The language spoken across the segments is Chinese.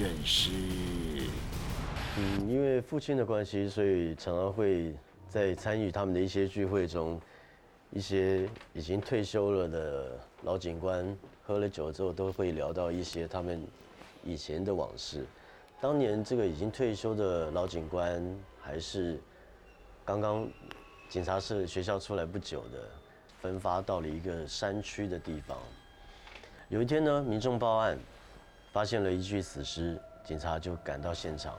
认识。嗯，因为父亲的关系，所以常常会在参与他们的一些聚会中，一些已经退休了的老警官喝了酒之后，都会聊到一些他们以前的往事。当年这个已经退休的老警官，还是刚刚警察社学校出来不久的，分发到了一个山区的地方。有一天呢，民众报案，发现了一具死尸，警察就赶到现场。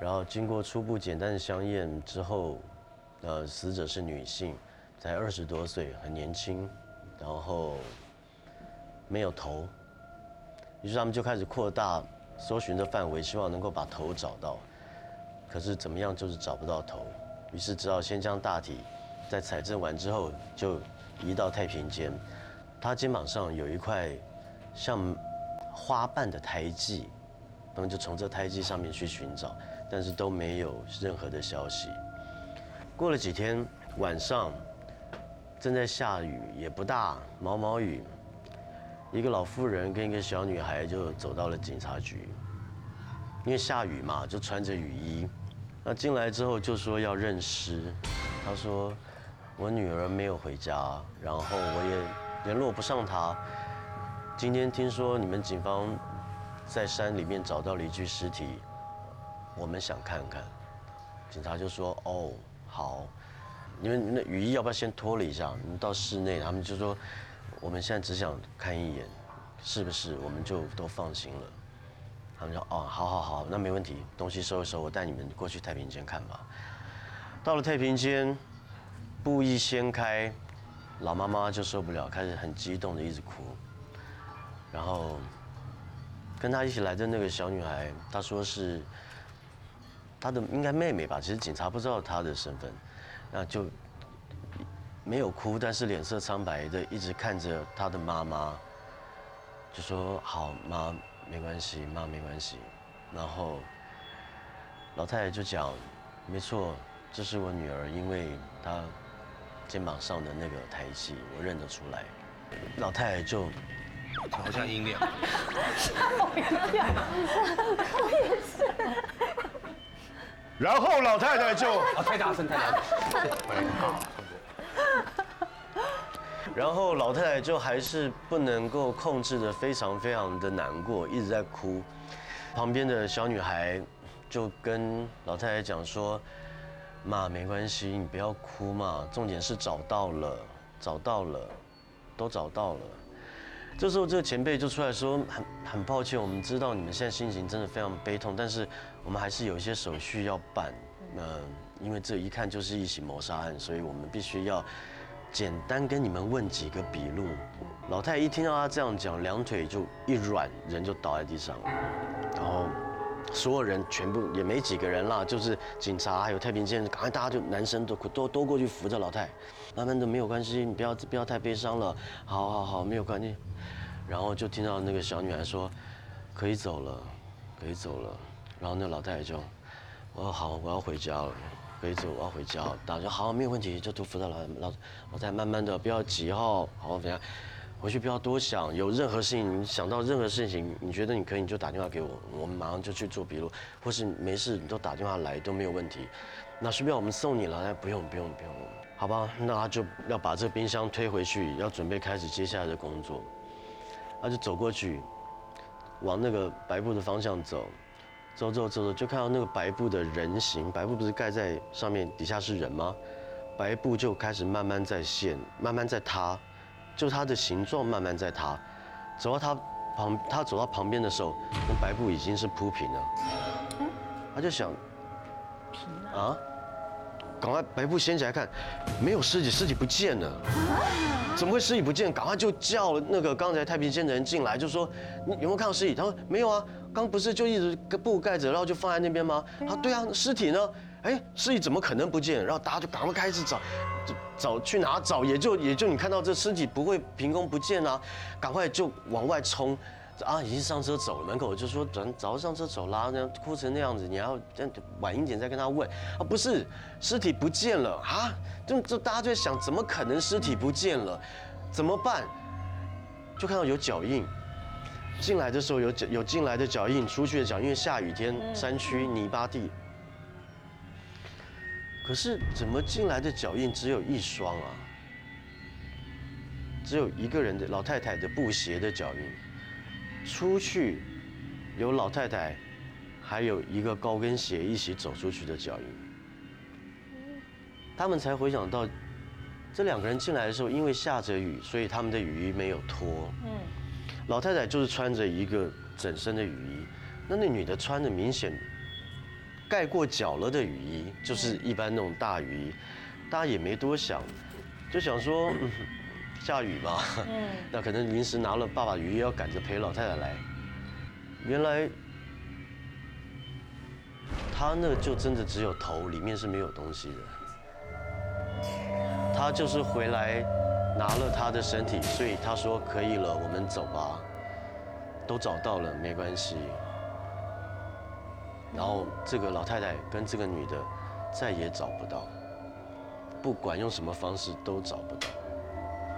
然后经过初步简单的相验之后，呃，死者是女性，才二十多岁，很年轻，然后没有头，于是他们就开始扩大搜寻的范围，希望能够把头找到。可是怎么样就是找不到头，于是只好先将大体在采证完之后，就移到太平间。他肩膀上有一块像花瓣的胎记，他们就从这胎记上面去寻找。但是都没有任何的消息。过了几天，晚上正在下雨，也不大，毛毛雨。一个老妇人跟一个小女孩就走到了警察局，因为下雨嘛，就穿着雨衣。那进来之后就说要认尸。他说：“我女儿没有回家，然后我也联络不上她。今天听说你们警方在山里面找到了一具尸体。”我们想看看，警察就说：“哦，好，你们那雨衣要不要先脱了一下？你们到室内，他们就说，我们现在只想看一眼，是不是？我们就都放心了。他们说：哦，好好好，那没问题，东西收一收，我带你们过去太平间看吧。到了太平间，布一掀开，老妈妈就受不了，开始很激动的一直哭。然后跟她一起来的那个小女孩，她说是。”她的应该妹妹吧，其实警察不知道她的身份，那就没有哭，但是脸色苍白的一直看着她的妈妈，就说：“好妈，没关系，妈没关系。”然后老太太就讲：“没错，这是我女儿，因为她肩膀上的那个胎记，我认得出来。”老太太就好像音量，我也是。然后老太太就啊，太大声，太大声。然后老太太就还是不能够控制的，非常非常的难过，一直在哭。旁边的小女孩就跟老太太讲说：“妈，没关系，你不要哭嘛，重点是找到了，找到了，都找到了。”这时候，这个前辈就出来说：“很很抱歉，我们知道你们现在心情真的非常悲痛，但是我们还是有一些手续要办。嗯，因为这一看就是一起谋杀案，所以我们必须要简单跟你们问几个笔录。”老太一听到他这样讲，两腿就一软，人就倒在地上了。然后所有人全部也没几个人啦，就是警察还有太平间，赶快大家就男生都都都过去扶着老太。慢慢的没有关系，你不要不要太悲伤了。好好好，没有关系。然后就听到那个小女孩说：“可以走了，可以走了。”然后那老太太就：“我好，我要回家了，可以走，我要回家。”大家说：“好，没有问题，就都扶着老老老太太，慢慢的，不要急哈，好好等下回去不要多想，有任何事情你想到任何事情，你觉得你可以，你就打电话给我，我们马上就去做笔录，或是没事你都打电话来都没有问题。那需不要我们送你了？哎，不用不用不用，好吧，那他就要把这冰箱推回去，要准备开始接下来的工作。他就走过去，往那个白布的方向走，走走走走，就看到那个白布的人形。白布不是盖在上面，底下是人吗？白布就开始慢慢在现，慢慢在塌，就它的形状慢慢在塌。走到他旁，他走到旁边的时候，那白布已经是铺平了。他就想，平啊？赶快白布掀起来看，没有尸体，尸体不见了。怎么会尸体不见？赶快就叫那个刚才太平间的人进来，就说你有没有看到尸体？他说没有啊，刚不是就一直布盖着，然后就放在那边吗？他说对啊，尸体呢？哎，尸体怎么可能不见？然后大家就赶快开始找，找去哪找？也就也就你看到这尸体不会凭空不见啊，赶快就往外冲。啊，已经上车走了，门口就说早早上车走啦，那样哭成那样子，你要再晚一点再跟他问啊，不是，尸体不见了啊，就就大家就在想，怎么可能尸体不见了，怎么办？就看到有脚印，进来的时候有脚有进来的脚印，出去的脚印，因为下雨天山区泥巴地。可是怎么进来的脚印只有一双啊？只有一个人的老太太的布鞋的脚印，出去有老太太，还有一个高跟鞋一起走出去的脚印。他们才回想到，这两个人进来的时候，因为下着雨，所以他们的雨衣没有脱。嗯，老太太就是穿着一个整身的雨衣，那那女的穿的明显盖过脚了的雨衣，就是一般那种大雨衣，大家也没多想，就想说。嗯下雨嘛，嗯，那可能临时拿了爸爸雨衣要赶着陪老太太来。原来他那就真的只有头，里面是没有东西的。他就是回来拿了他的身体，所以他说可以了，我们走吧。都找到了，没关系。然后这个老太太跟这个女的再也找不到，不管用什么方式都找不到。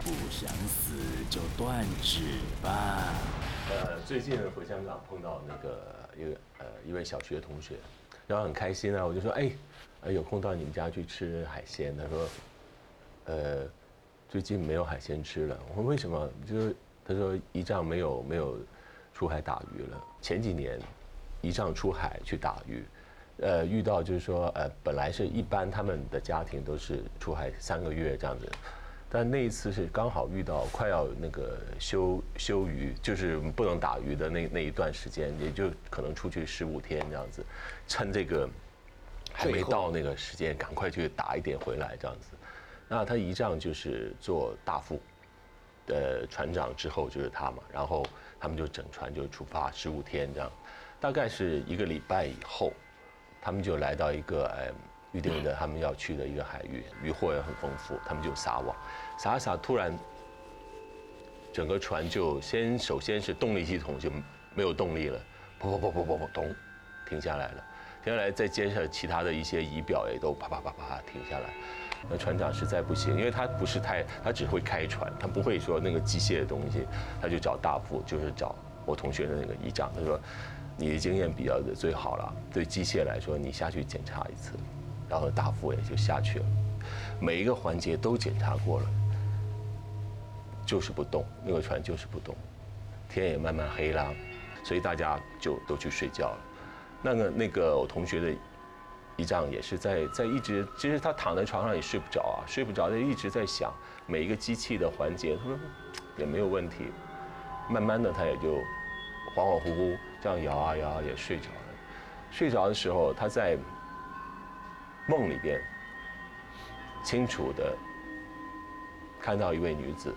不想死就断指吧。呃，最近回香港碰到那个一个呃一位小学同学，然后很开心啊，我就说哎，有空到你们家去吃海鲜。他说，呃，最近没有海鲜吃了。我说为什么？就是他说一丈没有没有出海打鱼了。前几年姨丈出海去打鱼，呃，遇到就是说呃本来是一般他们的家庭都是出海三个月这样子。但那一次是刚好遇到快要那个休休渔，就是不能打鱼的那那一段时间，也就可能出去十五天这样子，趁这个还没到那个时间，赶快去打一点回来这样子。那他一仗就是做大副呃船长之后就是他嘛，然后他们就整船就出发十五天这样，大概是一个礼拜以后，他们就来到一个呃。预定的他们要去的一个海域，渔获也很丰富，他们就撒网，撒撒，突然，整个船就先首先是动力系统就没有动力了，噗噗噗噗噗噗，咚，停下来了，停下来再接着其他的一些仪表也都啪啪啪啪停下来，那船长实在不行，因为他不是太，他只会开船，他不会说那个机械的东西，他就找大副，就是找我同学的那个仪长，他说，你的经验比较的最好了，对机械来说，你下去检查一次。然后大副也就下去了，每一个环节都检查过了，就是不动，那个船就是不动，天也慢慢黑了，所以大家就都去睡觉了。那个那个我同学的一丈也是在在一直，其实他躺在床上也睡不着啊，睡不着，他一直在想每一个机器的环节，他说也没有问题，慢慢的他也就恍恍惚惚这样摇啊摇啊也睡着了。睡着的时候他在。梦里边，清楚的看到一位女子，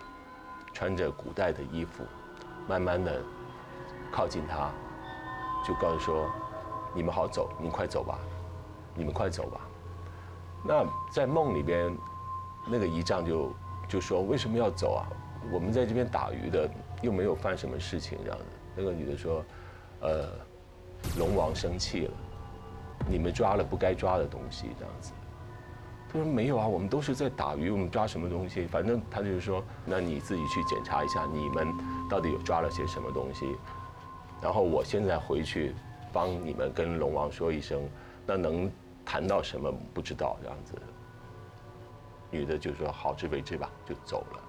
穿着古代的衣服，慢慢的靠近他，就告诉说：“你们好走，你们快走吧，你们快走吧。”那在梦里边，那个仪仗就就说：“为什么要走啊？我们在这边打鱼的，又没有犯什么事情。”这样子，那个女的说：“呃，龙王生气了。”你们抓了不该抓的东西，这样子。他说没有啊，我们都是在打鱼，我们抓什么东西？反正他就是说，那你自己去检查一下，你们到底有抓了些什么东西。然后我现在回去帮你们跟龙王说一声，那能谈到什么不知道这样子。女的就说好自为之吧，就走了。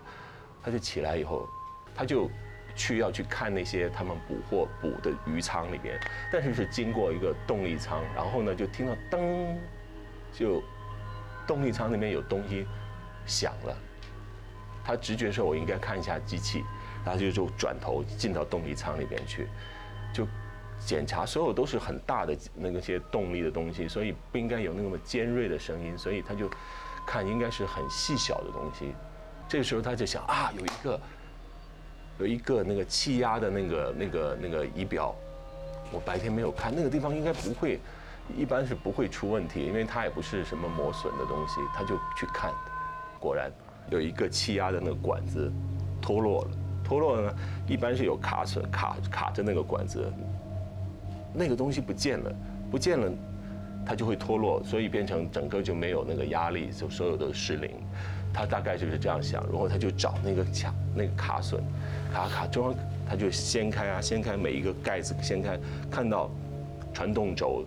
他就起来以后，他就。去要去看那些他们捕获捕的鱼舱里边，但是是经过一个动力舱，然后呢就听到噔，就动力舱那边有东西响了，他直觉说我应该看一下机器，然后就就转头进到动力舱里边去，就检查所有都是很大的那个些动力的东西，所以不应该有那么尖锐的声音，所以他就看应该是很细小的东西，这个时候他就想啊有一个。有一个那个气压的那个那个那个仪表，我白天没有看，那个地方应该不会，一般是不会出问题，因为它也不是什么磨损的东西，他就去看，果然有一个气压的那个管子脱落了，脱落了呢，一般是有卡损卡卡着那个管子，那个东西不见了，不见了，它就会脱落，所以变成整个就没有那个压力，就所有的失灵。他大概就是这样想，然后他就找那个卡那个卡榫，卡卡中央，他就掀开啊，掀开每一个盖子，掀开，看到传动轴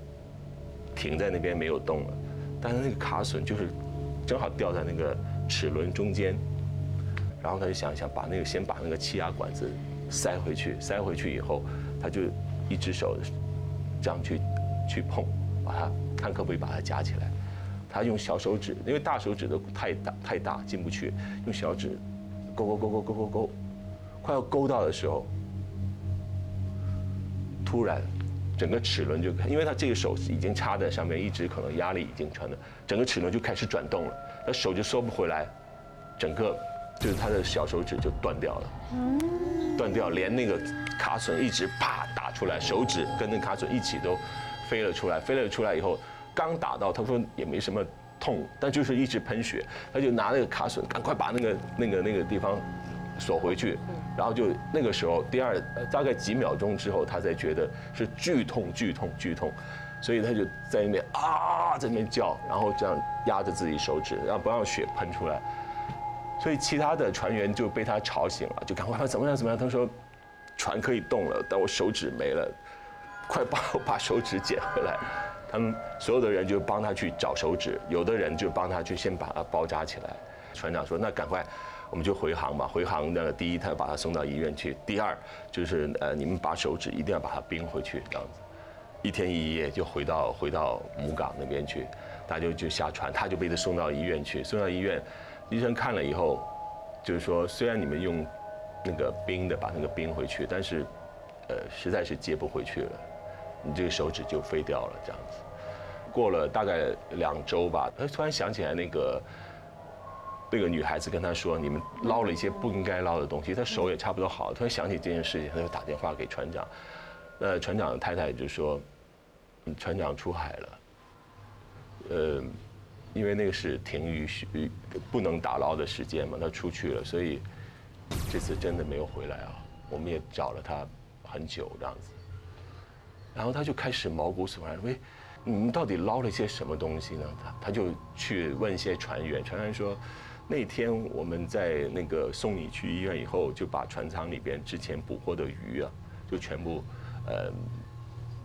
停在那边没有动了，但是那个卡榫就是正好掉在那个齿轮中间，然后他就想一想，把那个先把那个气压管子塞回去，塞回去以后，他就一只手这样去去碰，把它看可不可以把它夹起来。他用小手指，因为大手指都太大太大进不去，用小指勾勾勾勾勾勾勾，快要勾到的时候，突然整个齿轮就，因为他这个手已经插在上面，一直可能压力已经传了，整个齿轮就开始转动了，那手就收不回来，整个就是他的小手指就断掉了，断掉，连那个卡榫一直啪打出来，手指跟那卡榫一起都飞了出来，飞了出来以后。刚打到，他说也没什么痛，但就是一直喷血，他就拿那个卡榫，赶快把那个那个那个地方锁回去，然后就那个时候，第二大概几秒钟之后，他才觉得是剧痛剧痛剧痛，所以他就在那边啊在那边叫，然后这样压着自己手指，然后不让血喷出来，所以其他的船员就被他吵醒了，就赶快怎么样怎么样，他说船可以动了，但我手指没了，快帮我把手指捡回来。他们所有的人就帮他去找手指，有的人就帮他去先把它包扎起来。船长说：“那赶快，我们就回航吧。回航那个第一，他要把他送到医院去；第二，就是呃，你们把手指一定要把它冰回去，这样子。一天一夜就回到回到母港那边去，大家就就下船，他就被他送到医院去。送到医院，医生看了以后，就是说，虽然你们用那个冰的把那个冰回去，但是，呃，实在是接不回去了。”你这个手指就飞掉了，这样子。过了大概两周吧，他突然想起来那个那个女孩子跟他说：“你们捞了一些不应该捞的东西。”他手也差不多好了，突然想起这件事情，他就打电话给船长。那船长的太太就说：“船长出海了，呃，因为那个是停渔不能打捞的时间嘛，他出去了，所以这次真的没有回来啊。我们也找了他很久，这样子。”然后他就开始毛骨悚然，喂，你们到底捞了些什么东西呢？他他就去问一些船员，船员说，那天我们在那个送你去医院以后，就把船舱里边之前捕获的鱼啊，就全部呃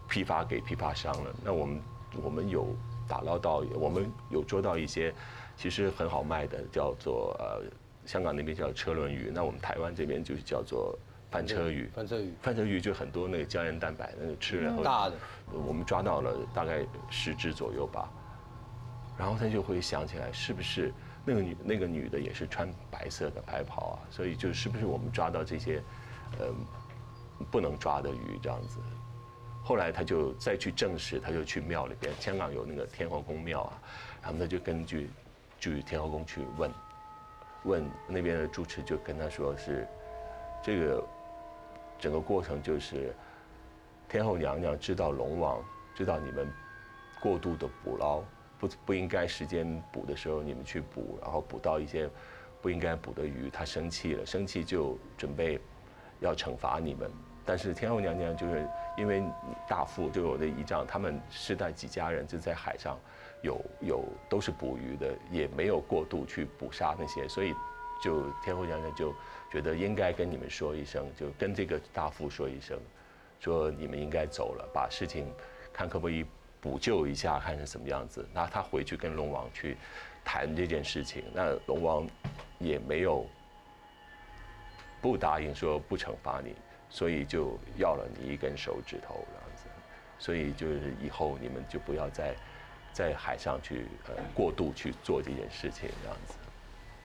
批发给批发商了。那我们我们有打捞到，我们有捉到一些其实很好卖的，叫做呃香港那边叫车轮鱼，那我们台湾这边就是叫做。翻车鱼，翻车鱼，翻车鱼就很多那个胶原蛋白，那个吃了后大的，我们抓到了大概十只左右吧。然后他就会想起来，是不是那个女那个女的也是穿白色的白袍啊？所以就是不是我们抓到这些，呃，不能抓的鱼这样子。后来他就再去证实，他就去庙里边，香港有那个天后宫庙啊，然后他就根据去天后宫去问，问那边的住持就跟他说是这个。整个过程就是，天后娘娘知道龙王知道你们过度的捕捞，不不应该时间捕的时候你们去捕，然后捕到一些不应该捕的鱼，她生气了，生气就准备要惩罚你们。但是天后娘娘就是因为大富就我的姨丈，他们世代几家人就在海上有有都是捕鱼的，也没有过度去捕杀那些，所以。就天后娘娘就觉得应该跟你们说一声，就跟这个大夫说一声，说你们应该走了，把事情看可不可以补救一下，看是什么样子。那他回去跟龙王去谈这件事情，那龙王也没有不答应说不惩罚你，所以就要了你一根手指头这样子。所以就是以后你们就不要再在海上去呃过度去做这件事情这样子。